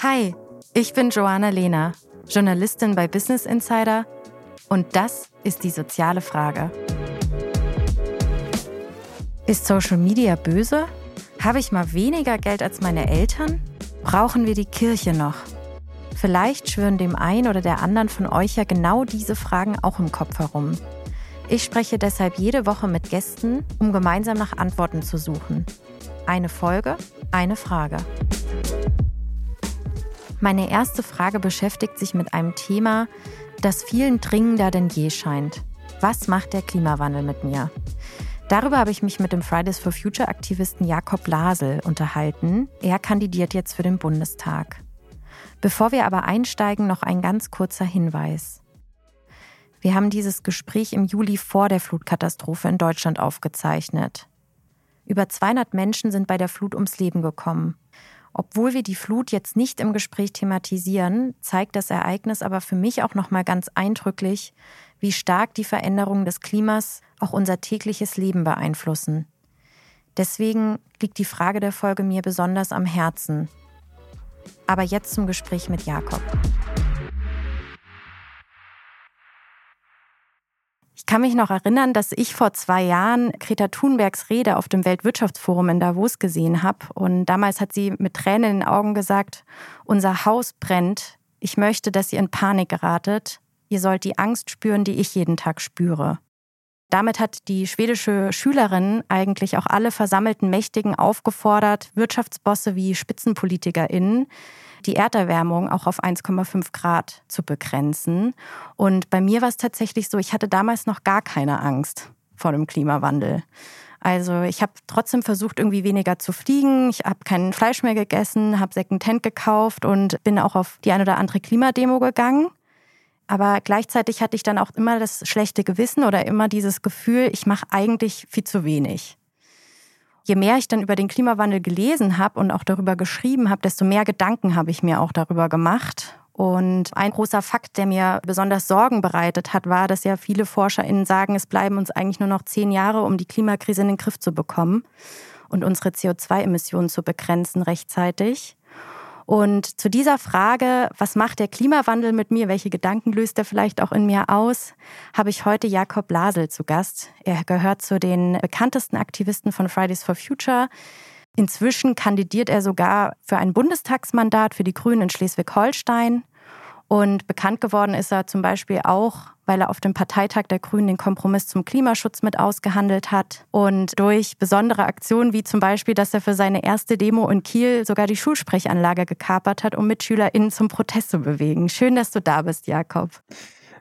Hi, ich bin Joanna Lehner, Journalistin bei Business Insider und das ist die soziale Frage. Ist Social Media böse? Habe ich mal weniger Geld als meine Eltern? Brauchen wir die Kirche noch? Vielleicht schwören dem einen oder der anderen von euch ja genau diese Fragen auch im Kopf herum. Ich spreche deshalb jede Woche mit Gästen, um gemeinsam nach Antworten zu suchen. Eine Folge, eine Frage. Meine erste Frage beschäftigt sich mit einem Thema, das vielen dringender denn je scheint. Was macht der Klimawandel mit mir? Darüber habe ich mich mit dem Fridays for Future Aktivisten Jakob Lasel unterhalten. Er kandidiert jetzt für den Bundestag. Bevor wir aber einsteigen, noch ein ganz kurzer Hinweis. Wir haben dieses Gespräch im Juli vor der Flutkatastrophe in Deutschland aufgezeichnet. Über 200 Menschen sind bei der Flut ums Leben gekommen. Obwohl wir die Flut jetzt nicht im Gespräch thematisieren, zeigt das Ereignis aber für mich auch noch mal ganz eindrücklich, wie stark die Veränderungen des Klimas auch unser tägliches Leben beeinflussen. Deswegen liegt die Frage der Folge mir besonders am Herzen. Aber jetzt zum Gespräch mit Jakob. Ich kann mich noch erinnern, dass ich vor zwei Jahren Greta Thunbergs Rede auf dem Weltwirtschaftsforum in Davos gesehen habe. Und damals hat sie mit Tränen in den Augen gesagt, unser Haus brennt. Ich möchte, dass ihr in Panik geratet. Ihr sollt die Angst spüren, die ich jeden Tag spüre. Damit hat die schwedische Schülerin eigentlich auch alle versammelten Mächtigen aufgefordert, Wirtschaftsbosse wie SpitzenpolitikerInnen die Erderwärmung auch auf 1,5 Grad zu begrenzen. Und bei mir war es tatsächlich so, ich hatte damals noch gar keine Angst vor dem Klimawandel. Also ich habe trotzdem versucht, irgendwie weniger zu fliegen. Ich habe kein Fleisch mehr gegessen, habe Secondhand gekauft und bin auch auf die ein oder andere Klimademo gegangen. Aber gleichzeitig hatte ich dann auch immer das schlechte Gewissen oder immer dieses Gefühl, ich mache eigentlich viel zu wenig je mehr ich dann über den Klimawandel gelesen habe und auch darüber geschrieben habe, desto mehr Gedanken habe ich mir auch darüber gemacht. Und ein großer Fakt, der mir besonders Sorgen bereitet hat, war, dass ja viele ForscherInnen sagen, es bleiben uns eigentlich nur noch zehn Jahre, um die Klimakrise in den Griff zu bekommen und unsere CO2-Emissionen zu begrenzen rechtzeitig. Und zu dieser Frage, was macht der Klimawandel mit mir, welche Gedanken löst er vielleicht auch in mir aus, habe ich heute Jakob Lasel zu Gast. Er gehört zu den bekanntesten Aktivisten von Fridays for Future. Inzwischen kandidiert er sogar für ein Bundestagsmandat für die Grünen in Schleswig-Holstein. Und bekannt geworden ist er zum Beispiel auch, weil er auf dem Parteitag der Grünen den Kompromiss zum Klimaschutz mit ausgehandelt hat und durch besondere Aktionen wie zum Beispiel, dass er für seine erste Demo in Kiel sogar die Schulsprechanlage gekapert hat, um MitschülerInnen zum Protest zu bewegen. Schön, dass du da bist, Jakob.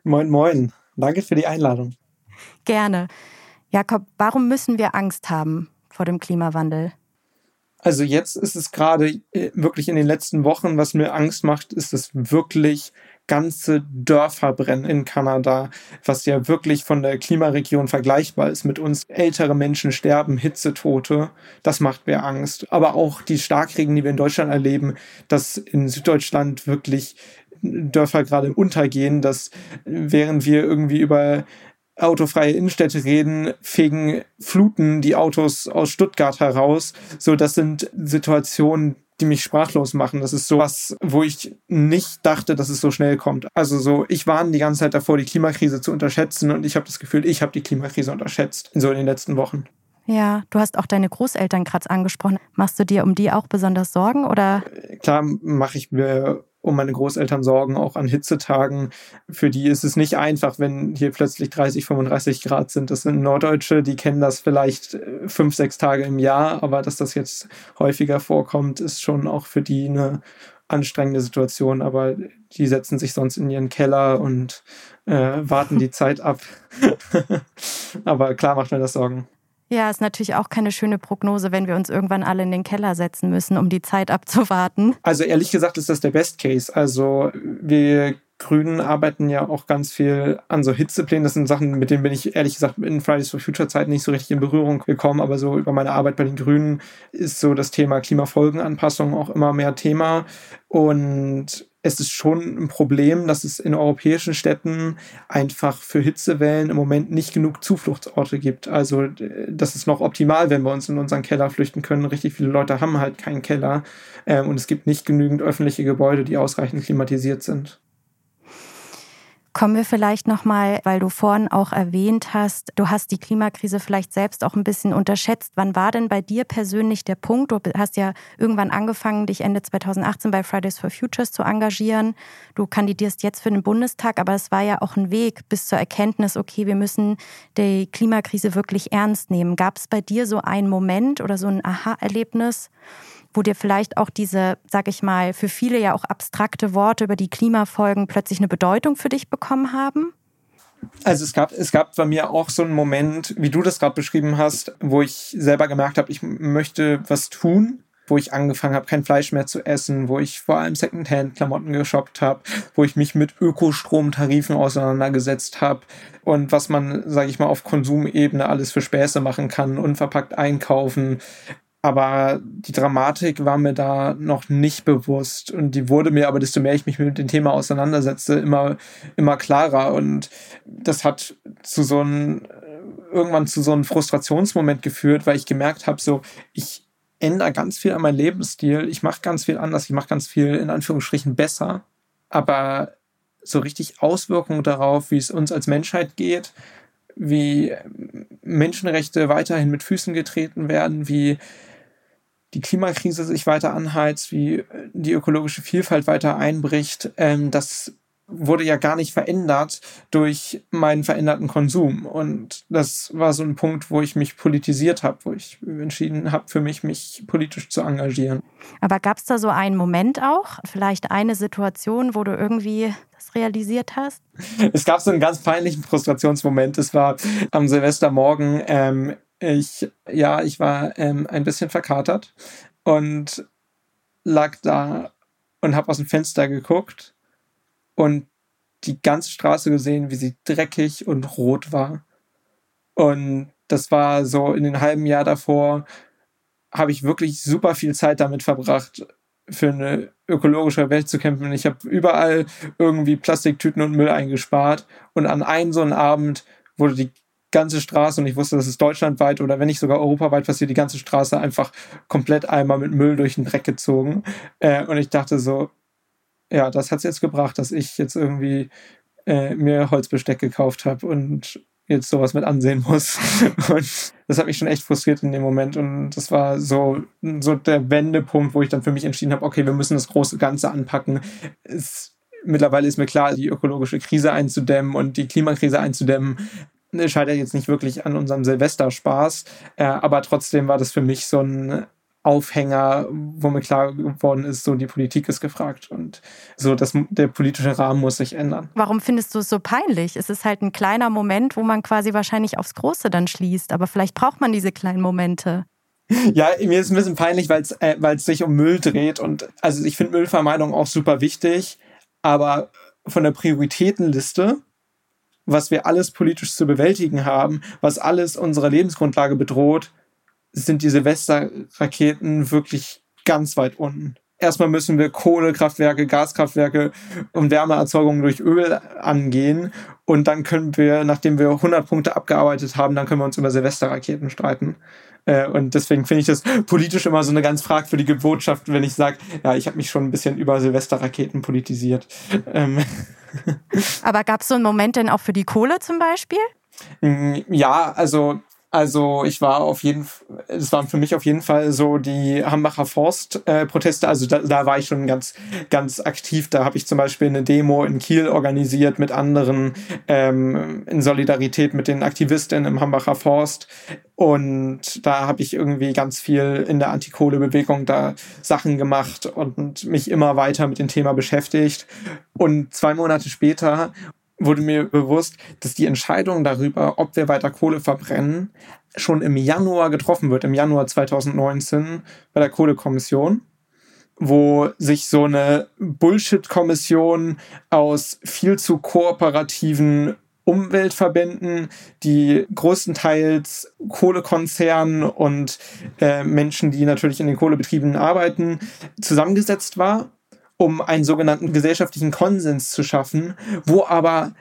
Moin, moin. Danke für die Einladung. Gerne. Jakob, warum müssen wir Angst haben vor dem Klimawandel? Also jetzt ist es gerade äh, wirklich in den letzten Wochen, was mir Angst macht, ist es wirklich ganze Dörfer brennen in Kanada, was ja wirklich von der Klimaregion vergleichbar ist mit uns. Ältere Menschen sterben, Hitzetote, das macht mir Angst. Aber auch die Starkregen, die wir in Deutschland erleben, dass in Süddeutschland wirklich Dörfer gerade untergehen, dass während wir irgendwie über autofreie Innenstädte reden, fegen Fluten die Autos aus Stuttgart heraus. So, das sind Situationen, die mich sprachlos machen. Das ist sowas, wo ich nicht dachte, dass es so schnell kommt. Also so, ich warne die ganze Zeit davor, die Klimakrise zu unterschätzen und ich habe das Gefühl, ich habe die Klimakrise unterschätzt, so in den letzten Wochen. Ja, du hast auch deine Großeltern gerade angesprochen. Machst du dir um die auch besonders Sorgen oder? Klar mache ich mir um meine Großeltern sorgen, auch an Hitzetagen. Für die ist es nicht einfach, wenn hier plötzlich 30, 35 Grad sind. Das sind Norddeutsche, die kennen das vielleicht äh, fünf, sechs Tage im Jahr, aber dass das jetzt häufiger vorkommt, ist schon auch für die eine anstrengende Situation. Aber die setzen sich sonst in ihren Keller und äh, warten die Zeit ab. aber klar macht mir das Sorgen. Ja, ist natürlich auch keine schöne Prognose, wenn wir uns irgendwann alle in den Keller setzen müssen, um die Zeit abzuwarten. Also ehrlich gesagt ist das der Best Case. Also wir Grünen arbeiten ja auch ganz viel an so Hitzeplänen. Das sind Sachen, mit denen bin ich ehrlich gesagt in Fridays for Future Zeit nicht so richtig in Berührung gekommen. Aber so über meine Arbeit bei den Grünen ist so das Thema Klimafolgenanpassung auch immer mehr Thema. Und es ist schon ein Problem, dass es in europäischen Städten einfach für Hitzewellen im Moment nicht genug Zufluchtsorte gibt. Also das ist noch optimal, wenn wir uns in unseren Keller flüchten können. Richtig viele Leute haben halt keinen Keller ähm, und es gibt nicht genügend öffentliche Gebäude, die ausreichend klimatisiert sind. Kommen wir vielleicht nochmal, weil du vorhin auch erwähnt hast, du hast die Klimakrise vielleicht selbst auch ein bisschen unterschätzt. Wann war denn bei dir persönlich der Punkt? Du hast ja irgendwann angefangen, dich Ende 2018 bei Fridays for Futures zu engagieren. Du kandidierst jetzt für den Bundestag, aber es war ja auch ein Weg bis zur Erkenntnis, okay, wir müssen die Klimakrise wirklich ernst nehmen. Gab es bei dir so einen Moment oder so ein Aha-Erlebnis? Wo dir vielleicht auch diese, sag ich mal, für viele ja auch abstrakte Worte über die Klimafolgen plötzlich eine Bedeutung für dich bekommen haben? Also es gab, es gab bei mir auch so einen Moment, wie du das gerade beschrieben hast, wo ich selber gemerkt habe, ich möchte was tun, wo ich angefangen habe, kein Fleisch mehr zu essen, wo ich vor allem Secondhand-Klamotten geshoppt habe, wo ich mich mit Ökostromtarifen auseinandergesetzt habe und was man, sage ich mal, auf Konsumebene alles für Späße machen kann, unverpackt einkaufen, aber die Dramatik war mir da noch nicht bewusst und die wurde mir aber, desto mehr ich mich mit dem Thema auseinandersetze, immer, immer klarer. Und das hat zu so einem, irgendwann zu so einem Frustrationsmoment geführt, weil ich gemerkt habe, so, ich ändere ganz viel an meinem Lebensstil, ich mache ganz viel anders, ich mache ganz viel in Anführungsstrichen besser, aber so richtig Auswirkungen darauf, wie es uns als Menschheit geht, wie Menschenrechte weiterhin mit Füßen getreten werden, wie die Klimakrise sich weiter anheizt, wie die ökologische Vielfalt weiter einbricht, ähm, das wurde ja gar nicht verändert durch meinen veränderten Konsum. Und das war so ein Punkt, wo ich mich politisiert habe, wo ich entschieden habe, für mich, mich politisch zu engagieren. Aber gab es da so einen Moment auch, vielleicht eine Situation, wo du irgendwie das realisiert hast? Es gab so einen ganz peinlichen Frustrationsmoment. Es war am Silvestermorgen. Ähm, ich, ja, ich war ähm, ein bisschen verkatert und lag da und habe aus dem Fenster geguckt und die ganze Straße gesehen, wie sie dreckig und rot war. Und das war so in den halben Jahr davor, habe ich wirklich super viel Zeit damit verbracht, für eine ökologische Welt zu kämpfen. Ich habe überall irgendwie Plastiktüten und Müll eingespart. Und an einem so einen Abend wurde die ganze Straße und ich wusste, dass es deutschlandweit oder wenn nicht sogar europaweit passiert, die ganze Straße einfach komplett einmal mit Müll durch den Dreck gezogen. Äh, und ich dachte so, ja, das hat es jetzt gebracht, dass ich jetzt irgendwie äh, mir Holzbesteck gekauft habe und jetzt sowas mit ansehen muss. Und das hat mich schon echt frustriert in dem Moment. Und das war so, so der Wendepunkt, wo ich dann für mich entschieden habe, okay, wir müssen das große Ganze anpacken. Es, mittlerweile ist mir klar, die ökologische Krise einzudämmen und die Klimakrise einzudämmen scheitert jetzt nicht wirklich an unserem Silvesterspaß, äh, aber trotzdem war das für mich so ein Aufhänger, wo mir klar geworden ist, so die Politik ist gefragt und so das, der politische Rahmen muss sich ändern. Warum findest du es so peinlich? Es ist halt ein kleiner Moment, wo man quasi wahrscheinlich aufs Große dann schließt, aber vielleicht braucht man diese kleinen Momente. Ja, mir ist ein bisschen peinlich, weil es äh, sich um Müll dreht und also ich finde Müllvermeidung auch super wichtig, aber von der Prioritätenliste was wir alles politisch zu bewältigen haben, was alles unsere Lebensgrundlage bedroht, sind die Silvesterraketen wirklich ganz weit unten. Erstmal müssen wir Kohlekraftwerke, Gaskraftwerke und Wärmeerzeugung durch Öl angehen. Und dann können wir, nachdem wir 100 Punkte abgearbeitet haben, dann können wir uns über Silvesterraketen streiten. Äh, und deswegen finde ich das politisch immer so eine ganz fragwürdige Botschaft, wenn ich sage, ja, ich habe mich schon ein bisschen über Silvesterraketen politisiert. Ähm. Aber gab es so einen Moment denn auch für die Kohle zum Beispiel? Mm, ja, also also ich war auf jeden es waren für mich auf jeden Fall so die Hambacher Forst-Proteste. Äh, also da, da war ich schon ganz, ganz aktiv. Da habe ich zum Beispiel eine Demo in Kiel organisiert mit anderen ähm, in Solidarität mit den Aktivistinnen im Hambacher Forst. Und da habe ich irgendwie ganz viel in der Antikohle-Bewegung da Sachen gemacht und mich immer weiter mit dem Thema beschäftigt. Und zwei Monate später wurde mir bewusst, dass die Entscheidung darüber, ob wir weiter Kohle verbrennen, schon im Januar getroffen wird, im Januar 2019 bei der Kohlekommission. wo sich so eine Bullshit-Kommission aus viel zu kooperativen Umweltverbänden, die größtenteils Kohlekonzernen und äh, Menschen, die natürlich in den Kohlebetrieben arbeiten, zusammengesetzt war, um einen sogenannten gesellschaftlichen Konsens zu schaffen, wo aber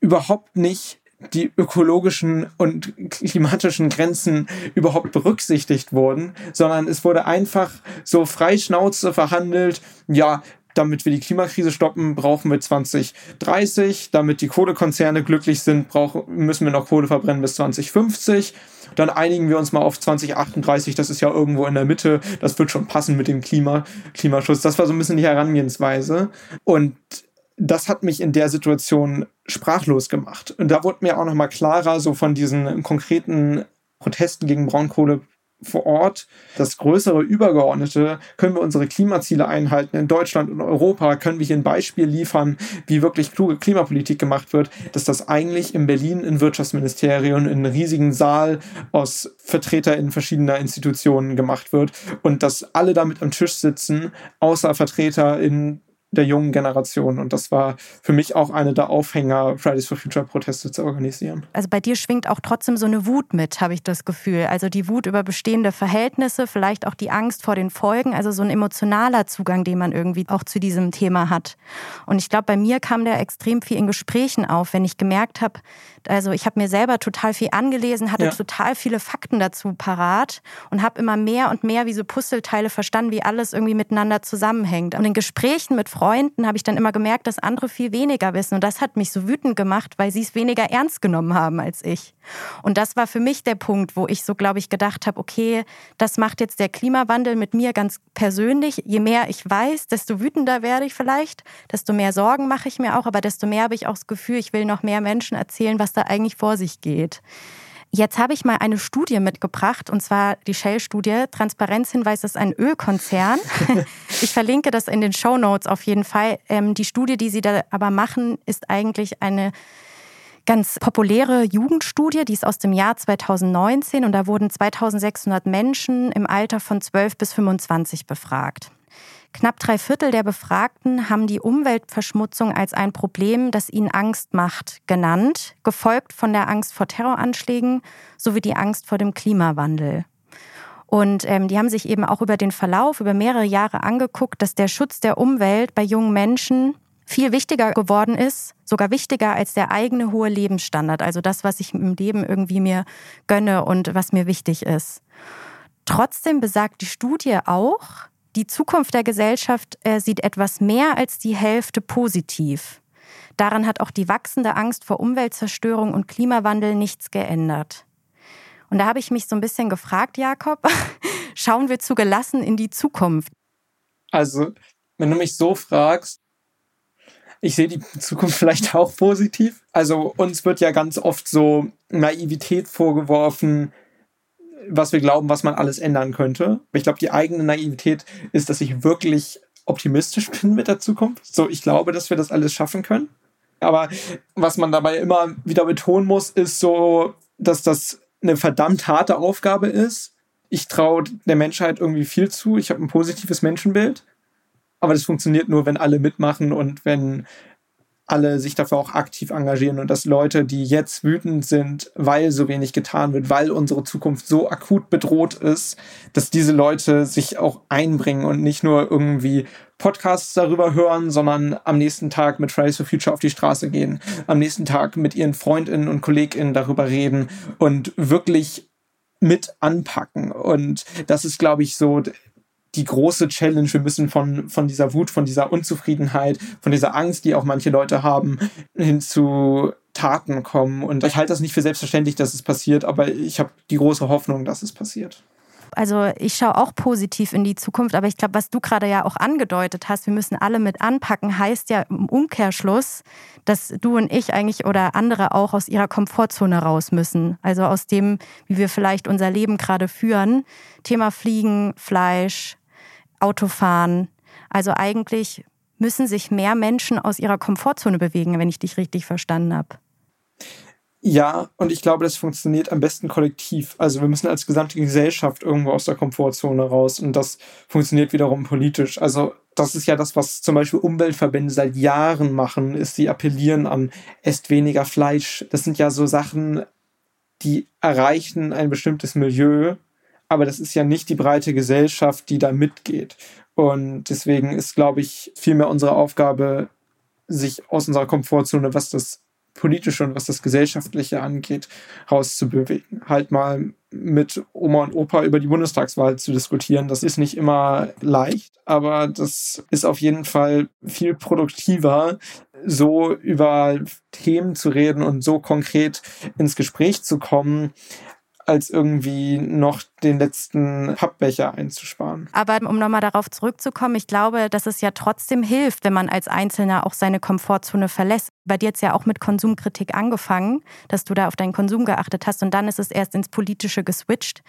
überhaupt nicht die ökologischen und klimatischen Grenzen überhaupt berücksichtigt wurden, sondern es wurde einfach so frei Schnauze verhandelt, ja, damit wir die Klimakrise stoppen, brauchen wir 2030. Damit die Kohlekonzerne glücklich sind, brauchen, müssen wir noch Kohle verbrennen bis 2050. Dann einigen wir uns mal auf 2038. Das ist ja irgendwo in der Mitte. Das wird schon passen mit dem Klima, Klimaschutz. Das war so ein bisschen die Herangehensweise. Und das hat mich in der Situation sprachlos gemacht. Und da wurde mir auch nochmal klarer, so von diesen konkreten Protesten gegen Braunkohle vor Ort. Das größere Übergeordnete, können wir unsere Klimaziele einhalten in Deutschland und Europa, können wir hier ein Beispiel liefern, wie wirklich kluge Klimapolitik gemacht wird, dass das eigentlich in Berlin im Wirtschaftsministerium in einem riesigen Saal aus VertreterInnen verschiedener Institutionen gemacht wird und dass alle damit am Tisch sitzen, außer VertreterInnen der jungen Generation. Und das war für mich auch eine der Aufhänger, Fridays for Future Proteste zu organisieren. Also bei dir schwingt auch trotzdem so eine Wut mit, habe ich das Gefühl. Also die Wut über bestehende Verhältnisse, vielleicht auch die Angst vor den Folgen, also so ein emotionaler Zugang, den man irgendwie auch zu diesem Thema hat. Und ich glaube, bei mir kam der extrem viel in Gesprächen auf, wenn ich gemerkt habe, also ich habe mir selber total viel angelesen, hatte ja. total viele Fakten dazu parat und habe immer mehr und mehr wie so Puzzleteile verstanden, wie alles irgendwie miteinander zusammenhängt. Und in Gesprächen mit Freunden Freunden habe ich dann immer gemerkt, dass andere viel weniger wissen. Und das hat mich so wütend gemacht, weil sie es weniger ernst genommen haben als ich. Und das war für mich der Punkt, wo ich so, glaube ich, gedacht habe, okay, das macht jetzt der Klimawandel mit mir ganz persönlich. Je mehr ich weiß, desto wütender werde ich vielleicht, desto mehr Sorgen mache ich mir auch, aber desto mehr habe ich auch das Gefühl, ich will noch mehr Menschen erzählen, was da eigentlich vor sich geht. Jetzt habe ich mal eine Studie mitgebracht, und zwar die Shell-Studie. Transparenzhinweis ist ein Ölkonzern. ich verlinke das in den Show Notes auf jeden Fall. Ähm, die Studie, die sie da aber machen, ist eigentlich eine ganz populäre Jugendstudie, die ist aus dem Jahr 2019 und da wurden 2600 Menschen im Alter von 12 bis 25 befragt. Knapp drei Viertel der Befragten haben die Umweltverschmutzung als ein Problem, das ihnen Angst macht, genannt, gefolgt von der Angst vor Terroranschlägen sowie die Angst vor dem Klimawandel. Und ähm, die haben sich eben auch über den Verlauf, über mehrere Jahre angeguckt, dass der Schutz der Umwelt bei jungen Menschen viel wichtiger geworden ist, sogar wichtiger als der eigene hohe Lebensstandard, also das, was ich im Leben irgendwie mir gönne und was mir wichtig ist. Trotzdem besagt die Studie auch, die Zukunft der Gesellschaft äh, sieht etwas mehr als die Hälfte positiv. Daran hat auch die wachsende Angst vor Umweltzerstörung und Klimawandel nichts geändert. Und da habe ich mich so ein bisschen gefragt, Jakob, schauen wir zu gelassen in die Zukunft? Also, wenn du mich so fragst, ich sehe die Zukunft vielleicht auch positiv. Also uns wird ja ganz oft so Naivität vorgeworfen, was wir glauben, was man alles ändern könnte. Ich glaube, die eigene Naivität ist, dass ich wirklich optimistisch bin mit der Zukunft. So, ich glaube, dass wir das alles schaffen können. Aber was man dabei immer wieder betonen muss, ist so, dass das eine verdammt harte Aufgabe ist. Ich traue der Menschheit irgendwie viel zu. Ich habe ein positives Menschenbild. Aber das funktioniert nur, wenn alle mitmachen und wenn alle sich dafür auch aktiv engagieren und dass Leute, die jetzt wütend sind, weil so wenig getan wird, weil unsere Zukunft so akut bedroht ist, dass diese Leute sich auch einbringen und nicht nur irgendwie Podcasts darüber hören, sondern am nächsten Tag mit Fridays for Future auf die Straße gehen, am nächsten Tag mit ihren Freundinnen und Kolleginnen darüber reden und wirklich mit anpacken. Und das ist, glaube ich, so die große Challenge. Wir müssen von, von dieser Wut, von dieser Unzufriedenheit, von dieser Angst, die auch manche Leute haben, hin zu Taten kommen. Und ich halte das nicht für selbstverständlich, dass es passiert, aber ich habe die große Hoffnung, dass es passiert. Also ich schaue auch positiv in die Zukunft, aber ich glaube, was du gerade ja auch angedeutet hast, wir müssen alle mit anpacken, heißt ja im Umkehrschluss, dass du und ich eigentlich oder andere auch aus ihrer Komfortzone raus müssen. Also aus dem, wie wir vielleicht unser Leben gerade führen. Thema Fliegen, Fleisch, Autofahren. Also eigentlich müssen sich mehr Menschen aus ihrer Komfortzone bewegen, wenn ich dich richtig verstanden habe. Ja, und ich glaube, das funktioniert am besten kollektiv. Also wir müssen als gesamte Gesellschaft irgendwo aus der Komfortzone raus und das funktioniert wiederum politisch. Also das ist ja das, was zum Beispiel Umweltverbände seit Jahren machen, ist, sie appellieren an, esst weniger Fleisch. Das sind ja so Sachen, die erreichen ein bestimmtes Milieu, aber das ist ja nicht die breite Gesellschaft, die da mitgeht. Und deswegen ist, glaube ich, vielmehr unsere Aufgabe, sich aus unserer Komfortzone, was das Politische und was das Gesellschaftliche angeht, rauszubewegen. Halt mal mit Oma und Opa über die Bundestagswahl zu diskutieren. Das ist nicht immer leicht, aber das ist auf jeden Fall viel produktiver, so über Themen zu reden und so konkret ins Gespräch zu kommen, als irgendwie noch den letzten Pappbecher einzusparen. Aber um nochmal darauf zurückzukommen, ich glaube, dass es ja trotzdem hilft, wenn man als Einzelner auch seine Komfortzone verlässt. Bei dir jetzt ja auch mit Konsumkritik angefangen, dass du da auf deinen Konsum geachtet hast und dann ist es erst ins Politische geswitcht.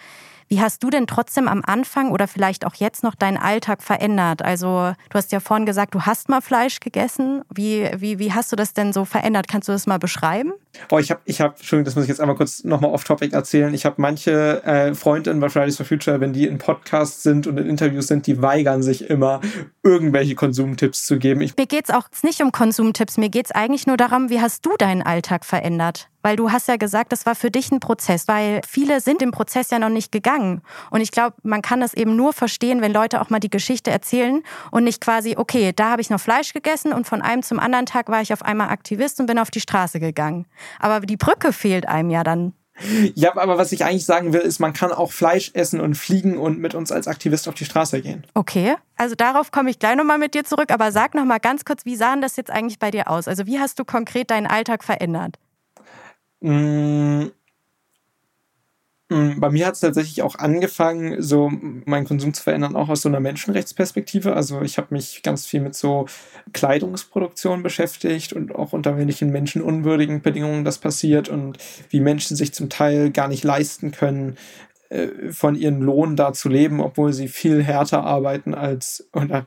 Wie hast du denn trotzdem am Anfang oder vielleicht auch jetzt noch deinen Alltag verändert? Also du hast ja vorhin gesagt, du hast mal Fleisch gegessen. Wie, wie, wie hast du das denn so verändert? Kannst du das mal beschreiben? Oh, ich habe, ich hab, Entschuldigung, das muss ich jetzt einmal kurz nochmal off-topic erzählen. Ich habe manche äh, Freundinnen bei Fridays for Future, wenn die in Podcasts sind und in Interviews sind, die weigern sich immer, irgendwelche Konsumtipps zu geben. Ich mir geht es auch nicht um Konsumtipps, mir geht es eigentlich nur darum, wie hast du deinen Alltag verändert? Weil du hast ja gesagt, das war für dich ein Prozess, weil viele sind im Prozess ja noch nicht gegangen. Und ich glaube, man kann das eben nur verstehen, wenn Leute auch mal die Geschichte erzählen und nicht quasi, okay, da habe ich noch Fleisch gegessen und von einem zum anderen Tag war ich auf einmal Aktivist und bin auf die Straße gegangen. Aber die Brücke fehlt einem ja dann. Ja, aber was ich eigentlich sagen will, ist, man kann auch Fleisch essen und fliegen und mit uns als Aktivist auf die Straße gehen. Okay, also darauf komme ich gleich nochmal mit dir zurück, aber sag nochmal ganz kurz, wie sah denn das jetzt eigentlich bei dir aus? Also wie hast du konkret deinen Alltag verändert? Mm, mm, bei mir hat es tatsächlich auch angefangen, so meinen Konsum zu verändern, auch aus so einer Menschenrechtsperspektive. Also ich habe mich ganz viel mit so Kleidungsproduktion beschäftigt und auch unter welchen menschenunwürdigen Bedingungen das passiert und wie Menschen sich zum Teil gar nicht leisten können, von ihrem Lohn da zu leben, obwohl sie viel härter arbeiten als, oder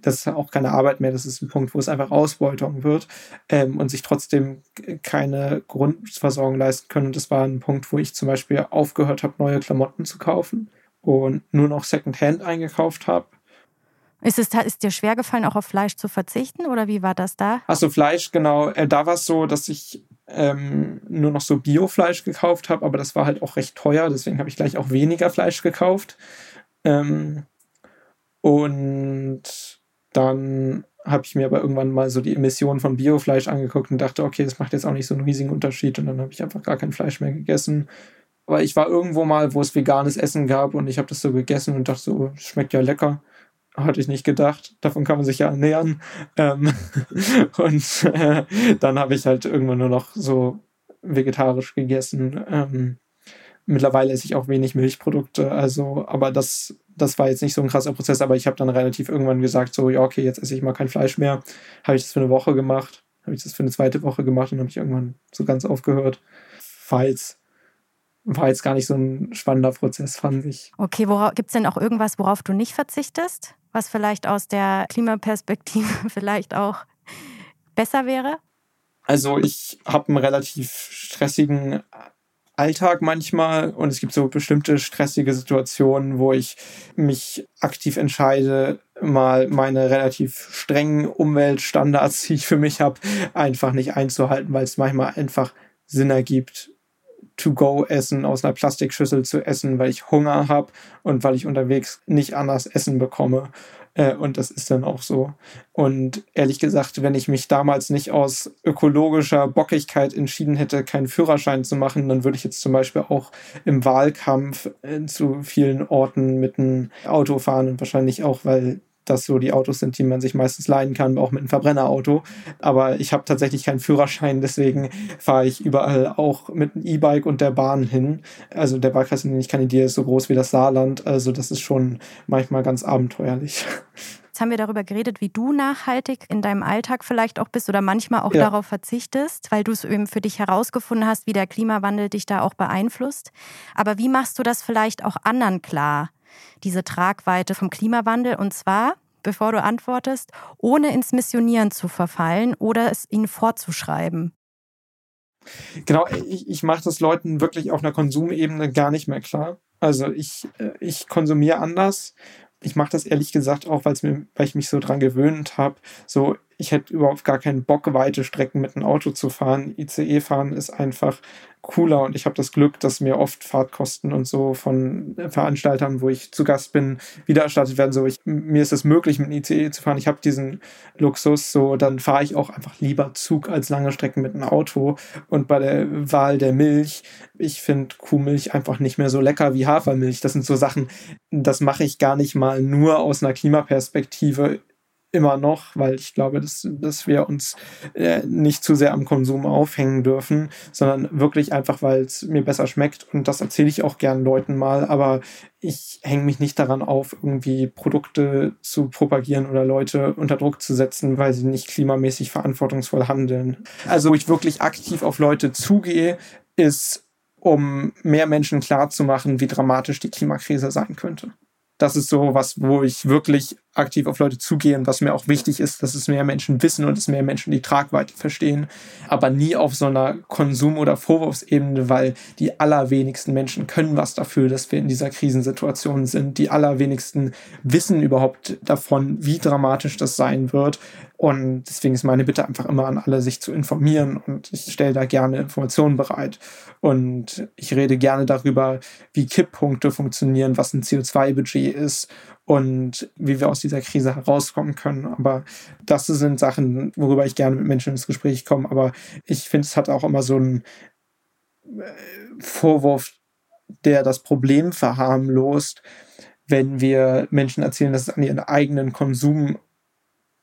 das ist auch keine Arbeit mehr, das ist ein Punkt, wo es einfach Ausbeutung wird ähm, und sich trotzdem keine Grundversorgung leisten können. Und das war ein Punkt, wo ich zum Beispiel aufgehört habe, neue Klamotten zu kaufen und nur noch Secondhand eingekauft habe. Ist es ist dir schwer gefallen, auch auf Fleisch zu verzichten oder wie war das da? Achso, Fleisch, genau. Äh, da war es so, dass ich ähm, nur noch so Biofleisch gekauft habe, aber das war halt auch recht teuer, deswegen habe ich gleich auch weniger Fleisch gekauft. Ähm, und dann habe ich mir aber irgendwann mal so die Emissionen von Biofleisch angeguckt und dachte, okay, das macht jetzt auch nicht so einen riesigen Unterschied und dann habe ich einfach gar kein Fleisch mehr gegessen. Aber ich war irgendwo mal, wo es veganes Essen gab und ich habe das so gegessen und dachte so, schmeckt ja lecker hatte ich nicht gedacht. Davon kann man sich ja ernähren. Ähm, und äh, dann habe ich halt irgendwann nur noch so vegetarisch gegessen. Ähm, mittlerweile esse ich auch wenig Milchprodukte, also, aber das, das war jetzt nicht so ein krasser Prozess, aber ich habe dann relativ irgendwann gesagt, so, ja, okay, jetzt esse ich mal kein Fleisch mehr. Habe ich das für eine Woche gemacht, habe ich das für eine zweite Woche gemacht und habe ich irgendwann so ganz aufgehört. Falls war jetzt gar nicht so ein spannender Prozess, fand ich. Okay, gibt es denn auch irgendwas, worauf du nicht verzichtest? Was vielleicht aus der Klimaperspektive vielleicht auch besser wäre? Also ich habe einen relativ stressigen Alltag manchmal und es gibt so bestimmte stressige Situationen, wo ich mich aktiv entscheide, mal meine relativ strengen Umweltstandards, die ich für mich habe, einfach nicht einzuhalten, weil es manchmal einfach Sinn ergibt, To-Go-Essen aus einer Plastikschüssel zu essen, weil ich Hunger habe und weil ich unterwegs nicht anders Essen bekomme. Äh, und das ist dann auch so. Und ehrlich gesagt, wenn ich mich damals nicht aus ökologischer Bockigkeit entschieden hätte, keinen Führerschein zu machen, dann würde ich jetzt zum Beispiel auch im Wahlkampf äh, zu vielen Orten mit einem Auto fahren und wahrscheinlich auch, weil das so die Autos sind, die man sich meistens leiden kann, auch mit einem Verbrennerauto. Aber ich habe tatsächlich keinen Führerschein, deswegen fahre ich überall auch mit einem E-Bike und der Bahn hin. Also der Wahlkreis, in dem ich kandidiere, ist so groß wie das Saarland. Also das ist schon manchmal ganz abenteuerlich. Jetzt haben wir darüber geredet, wie du nachhaltig in deinem Alltag vielleicht auch bist oder manchmal auch ja. darauf verzichtest, weil du es eben für dich herausgefunden hast, wie der Klimawandel dich da auch beeinflusst. Aber wie machst du das vielleicht auch anderen klar? Diese Tragweite vom Klimawandel. Und zwar, bevor du antwortest, ohne ins Missionieren zu verfallen oder es ihnen vorzuschreiben. Genau, ich, ich mache das Leuten wirklich auf einer Konsumebene gar nicht mehr klar. Also ich, äh, ich konsumiere anders. Ich mache das ehrlich gesagt auch, mir, weil ich mich so dran gewöhnt habe. So, ich hätte überhaupt gar keinen Bock, weite Strecken mit einem Auto zu fahren. ICE fahren ist einfach cooler und ich habe das Glück, dass mir oft Fahrtkosten und so von Veranstaltern, wo ich zu Gast bin, wiedererstattet werden. So, ich, mir ist es möglich, mit dem ICE zu fahren. Ich habe diesen Luxus, so dann fahre ich auch einfach lieber Zug als lange Strecken mit einem Auto. Und bei der Wahl der Milch, ich finde Kuhmilch einfach nicht mehr so lecker wie Hafermilch. Das sind so Sachen, das mache ich gar nicht mal nur aus einer Klimaperspektive immer noch, weil ich glaube, dass, dass wir uns äh, nicht zu sehr am Konsum aufhängen dürfen, sondern wirklich einfach, weil es mir besser schmeckt. Und das erzähle ich auch gern Leuten mal, aber ich hänge mich nicht daran auf, irgendwie Produkte zu propagieren oder Leute unter Druck zu setzen, weil sie nicht klimamäßig verantwortungsvoll handeln. Also, wo ich wirklich aktiv auf Leute zugehe, ist, um mehr Menschen klarzumachen, wie dramatisch die Klimakrise sein könnte das ist so was, wo ich wirklich aktiv auf Leute zugehe und was mir auch wichtig ist, dass es mehr Menschen wissen und dass mehr Menschen die Tragweite verstehen, aber nie auf so einer Konsum- oder Vorwurfsebene, weil die allerwenigsten Menschen können was dafür, dass wir in dieser Krisensituation sind. Die allerwenigsten wissen überhaupt davon, wie dramatisch das sein wird. Und deswegen ist meine Bitte einfach immer an alle, sich zu informieren. Und ich stelle da gerne Informationen bereit. Und ich rede gerne darüber, wie Kipppunkte funktionieren, was ein CO2-Budget ist und wie wir aus dieser Krise herauskommen können. Aber das sind Sachen, worüber ich gerne mit Menschen ins Gespräch komme. Aber ich finde, es hat auch immer so einen äh, Vorwurf, der das Problem verharmlost, wenn wir Menschen erzählen, dass es an ihren eigenen Konsum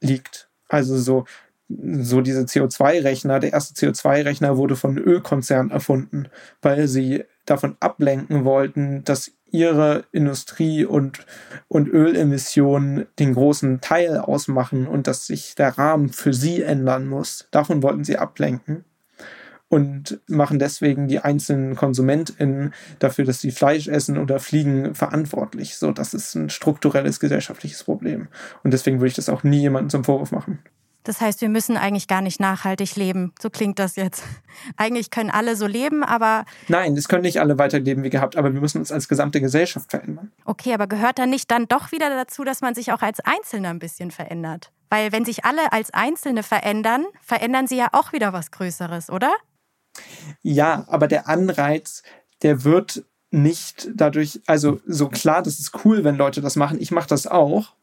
liegt also so, so diese CO2-Rechner, der erste CO2-Rechner wurde von Ölkonzernen erfunden, weil sie davon ablenken wollten, dass ihre Industrie und, und Ölemissionen den großen Teil ausmachen und dass sich der Rahmen für sie ändern muss. Davon wollten sie ablenken und machen deswegen die einzelnen KonsumentInnen dafür, dass sie Fleisch essen oder fliegen, verantwortlich. So, das ist ein strukturelles gesellschaftliches Problem. Und deswegen würde ich das auch nie jemandem zum Vorwurf machen. Das heißt, wir müssen eigentlich gar nicht nachhaltig leben. So klingt das jetzt. Eigentlich können alle so leben, aber. Nein, es können nicht alle weiterleben wie gehabt, aber wir müssen uns als gesamte Gesellschaft verändern. Okay, aber gehört dann nicht dann doch wieder dazu, dass man sich auch als Einzelner ein bisschen verändert? Weil wenn sich alle als Einzelne verändern, verändern sie ja auch wieder was Größeres, oder? Ja, aber der Anreiz, der wird nicht dadurch, also so klar, das ist cool, wenn Leute das machen. Ich mache das auch.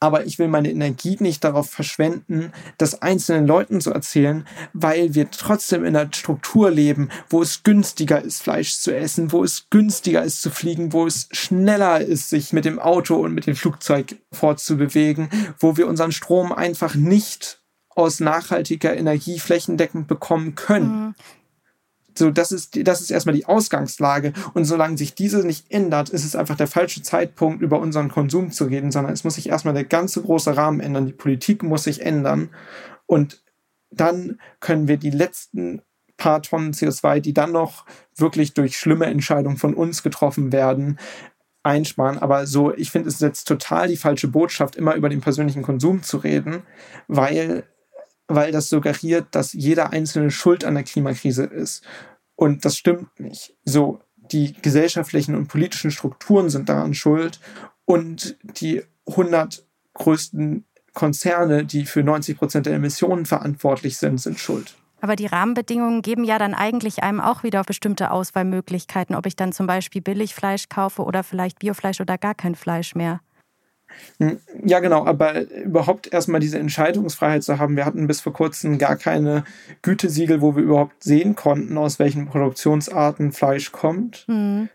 Aber ich will meine Energie nicht darauf verschwenden, das einzelnen Leuten zu erzählen, weil wir trotzdem in einer Struktur leben, wo es günstiger ist, Fleisch zu essen, wo es günstiger ist zu fliegen, wo es schneller ist, sich mit dem Auto und mit dem Flugzeug fortzubewegen, wo wir unseren Strom einfach nicht aus nachhaltiger Energie flächendeckend bekommen können. So, das ist, das ist erstmal die Ausgangslage. Und solange sich diese nicht ändert, ist es einfach der falsche Zeitpunkt, über unseren Konsum zu reden, sondern es muss sich erstmal der ganze große Rahmen ändern. Die Politik muss sich ändern. Und dann können wir die letzten paar Tonnen CO2, die dann noch wirklich durch schlimme Entscheidungen von uns getroffen werden, einsparen. Aber so, ich finde, es ist jetzt total die falsche Botschaft, immer über den persönlichen Konsum zu reden, weil weil das suggeriert, dass jeder einzelne Schuld an der Klimakrise ist. Und das stimmt nicht. So, die gesellschaftlichen und politischen Strukturen sind daran schuld und die 100 größten Konzerne, die für 90 Prozent der Emissionen verantwortlich sind, sind schuld. Aber die Rahmenbedingungen geben ja dann eigentlich einem auch wieder bestimmte Auswahlmöglichkeiten, ob ich dann zum Beispiel Billigfleisch kaufe oder vielleicht Biofleisch oder gar kein Fleisch mehr. Hm, ja, genau, aber überhaupt erstmal diese Entscheidungsfreiheit zu haben. Wir hatten bis vor kurzem gar keine Gütesiegel, wo wir überhaupt sehen konnten, aus welchen Produktionsarten Fleisch kommt. Mhm.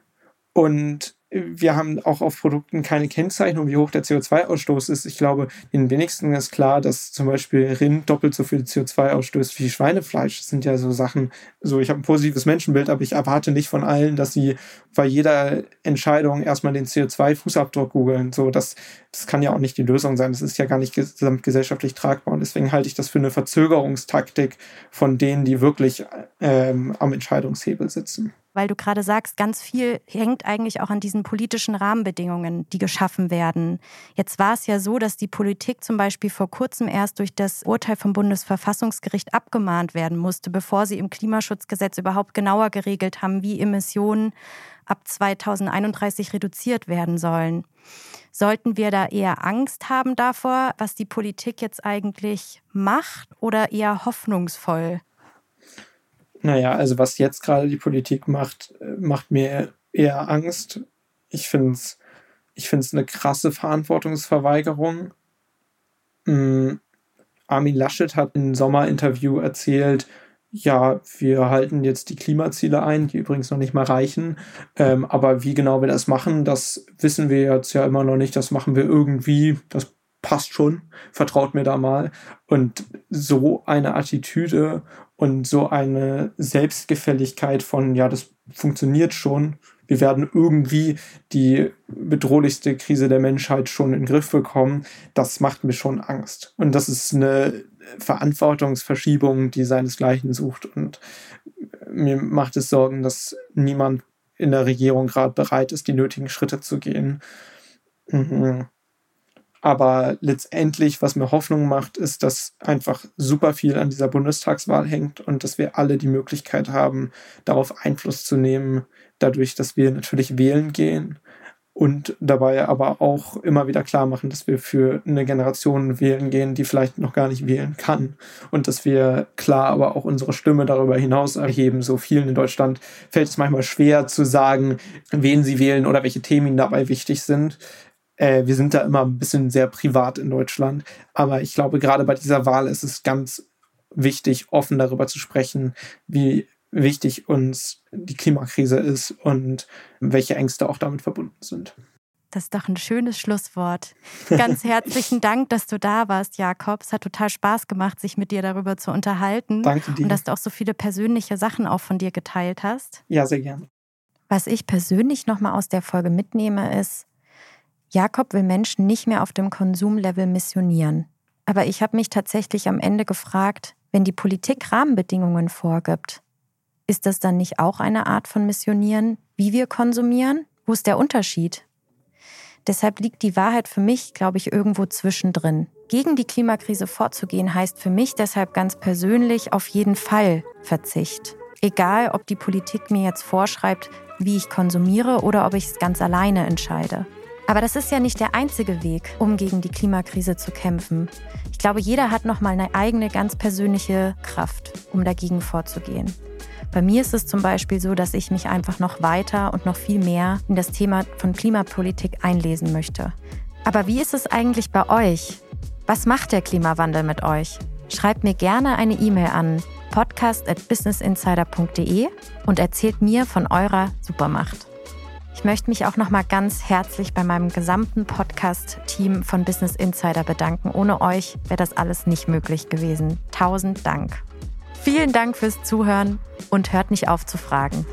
Und wir haben auch auf Produkten keine Kennzeichnung, wie hoch der CO2-Ausstoß ist. Ich glaube, den wenigsten ist klar, dass zum Beispiel Rind doppelt so viel CO2 ausstößt wie Schweinefleisch. Das sind ja so Sachen, so ich habe ein positives Menschenbild, aber ich erwarte nicht von allen, dass sie bei jeder Entscheidung erstmal den CO2-Fußabdruck googeln. So, das, das kann ja auch nicht die Lösung sein. Das ist ja gar nicht gesamtgesellschaftlich tragbar. Und deswegen halte ich das für eine Verzögerungstaktik von denen, die wirklich ähm, am Entscheidungshebel sitzen. weil du gerade sagst, ganz viel hängt eigentlich auch an diesen politischen Rahmenbedingungen, die geschaffen werden. Jetzt war es ja so, dass die Politik zum Beispiel vor kurzem erst durch das Urteil vom Bundesverfassungsgericht abgemahnt werden musste, bevor sie im Klimaschutzgesetz überhaupt genauer geregelt haben, wie Emissionen ab 2031 reduziert werden sollen. Sollten wir da eher Angst haben davor, was die Politik jetzt eigentlich macht oder eher hoffnungsvoll? Naja, also was jetzt gerade die Politik macht, macht mir eher Angst. Ich finde es ich find's eine krasse Verantwortungsverweigerung. Ähm, Armin Laschet hat im Sommerinterview erzählt, ja, wir halten jetzt die Klimaziele ein, die übrigens noch nicht mal reichen. Ähm, aber wie genau wir das machen, das wissen wir jetzt ja immer noch nicht. Das machen wir irgendwie. Das passt schon. Vertraut mir da mal. Und so eine Attitüde und so eine Selbstgefälligkeit von, ja, das funktioniert schon. Wir werden irgendwie die bedrohlichste Krise der Menschheit schon in den Griff bekommen. Das macht mir schon Angst. Und das ist eine Verantwortungsverschiebung, die seinesgleichen sucht. Und mir macht es Sorgen, dass niemand in der Regierung gerade bereit ist, die nötigen Schritte zu gehen. Mhm. Aber letztendlich, was mir Hoffnung macht, ist, dass einfach super viel an dieser Bundestagswahl hängt und dass wir alle die Möglichkeit haben, darauf Einfluss zu nehmen, dadurch, dass wir natürlich wählen gehen und dabei aber auch immer wieder klar machen, dass wir für eine Generation wählen gehen, die vielleicht noch gar nicht wählen kann und dass wir klar aber auch unsere Stimme darüber hinaus erheben. So vielen in Deutschland fällt es manchmal schwer zu sagen, wen sie wählen oder welche Themen ihnen dabei wichtig sind. Äh, wir sind da immer ein bisschen sehr privat in Deutschland, aber ich glaube, gerade bei dieser Wahl ist es ganz wichtig, offen darüber zu sprechen, wie wichtig uns die Klimakrise ist und welche Ängste auch damit verbunden sind. Das ist doch ein schönes Schlusswort. Ganz herzlichen Dank, dass du da warst, Jakob. Es hat total Spaß gemacht, sich mit dir darüber zu unterhalten. Danke dir. Und dass du auch so viele persönliche Sachen auch von dir geteilt hast. Ja, sehr gerne. Was ich persönlich nochmal aus der Folge mitnehme, ist, Jakob will Menschen nicht mehr auf dem Konsumlevel missionieren. Aber ich habe mich tatsächlich am Ende gefragt, wenn die Politik Rahmenbedingungen vorgibt, ist das dann nicht auch eine Art von Missionieren, wie wir konsumieren? Wo ist der Unterschied? Deshalb liegt die Wahrheit für mich, glaube ich, irgendwo zwischendrin. Gegen die Klimakrise vorzugehen heißt für mich deshalb ganz persönlich auf jeden Fall Verzicht. Egal, ob die Politik mir jetzt vorschreibt, wie ich konsumiere oder ob ich es ganz alleine entscheide. Aber das ist ja nicht der einzige Weg, um gegen die Klimakrise zu kämpfen. Ich glaube, jeder hat noch mal eine eigene ganz persönliche Kraft, um dagegen vorzugehen. Bei mir ist es zum Beispiel so, dass ich mich einfach noch weiter und noch viel mehr in das Thema von Klimapolitik einlesen möchte. Aber wie ist es eigentlich bei euch? Was macht der Klimawandel mit euch? Schreibt mir gerne eine E-Mail an podcast@businessinsider.de und erzählt mir von eurer Supermacht. Ich möchte mich auch noch mal ganz herzlich bei meinem gesamten Podcast-Team von Business Insider bedanken. Ohne euch wäre das alles nicht möglich gewesen. Tausend Dank. Vielen Dank fürs Zuhören und hört nicht auf zu fragen.